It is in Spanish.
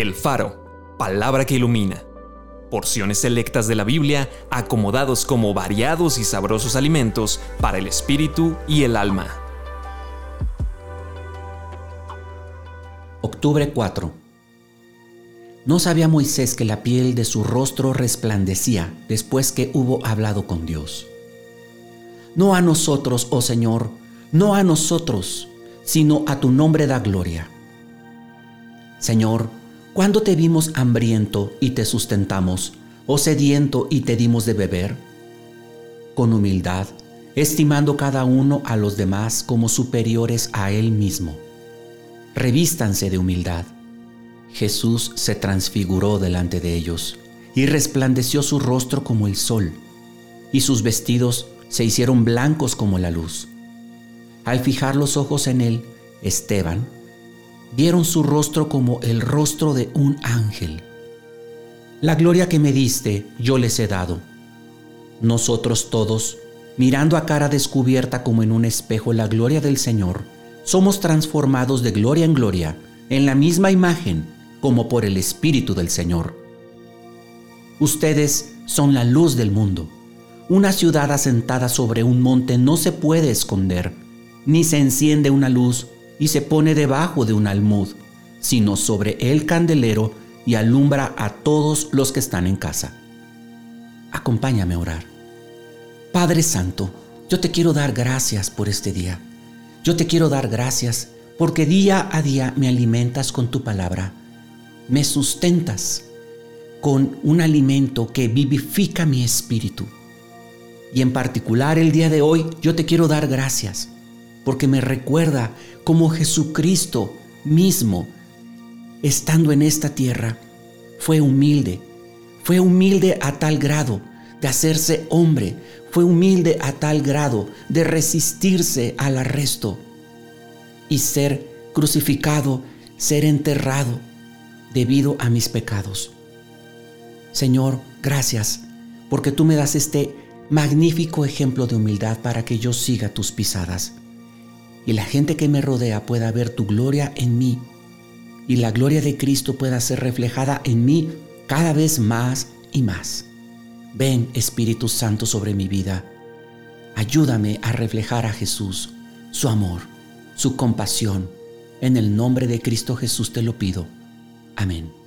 El Faro, palabra que ilumina. Porciones selectas de la Biblia acomodados como variados y sabrosos alimentos para el espíritu y el alma. Octubre 4. No sabía Moisés que la piel de su rostro resplandecía después que hubo hablado con Dios. No a nosotros, oh Señor, no a nosotros, sino a tu nombre da gloria. Señor, ¿cuándo te vimos hambriento y te sustentamos, o sediento y te dimos de beber? Con humildad, estimando cada uno a los demás como superiores a él mismo. Revístanse de humildad. Jesús se transfiguró delante de ellos y resplandeció su rostro como el sol, y sus vestidos se hicieron blancos como la luz. Al fijar los ojos en él, Esteban, vieron su rostro como el rostro de un ángel. La gloria que me diste, yo les he dado. Nosotros todos, mirando a cara descubierta como en un espejo la gloria del Señor, somos transformados de gloria en gloria, en la misma imagen, como por el Espíritu del Señor. Ustedes son la luz del mundo. Una ciudad asentada sobre un monte no se puede esconder ni se enciende una luz y se pone debajo de un almud, sino sobre el candelero y alumbra a todos los que están en casa. Acompáñame a orar. Padre Santo, yo te quiero dar gracias por este día. Yo te quiero dar gracias porque día a día me alimentas con tu palabra. Me sustentas con un alimento que vivifica mi espíritu. Y en particular el día de hoy yo te quiero dar gracias porque me recuerda cómo Jesucristo mismo, estando en esta tierra, fue humilde. Fue humilde a tal grado de hacerse hombre. Fue humilde a tal grado de resistirse al arresto y ser crucificado, ser enterrado debido a mis pecados. Señor, gracias porque tú me das este magnífico ejemplo de humildad para que yo siga tus pisadas y la gente que me rodea pueda ver tu gloria en mí y la gloria de Cristo pueda ser reflejada en mí cada vez más y más. Ven Espíritu Santo sobre mi vida. Ayúdame a reflejar a Jesús, su amor, su compasión. En el nombre de Cristo Jesús te lo pido. Amén.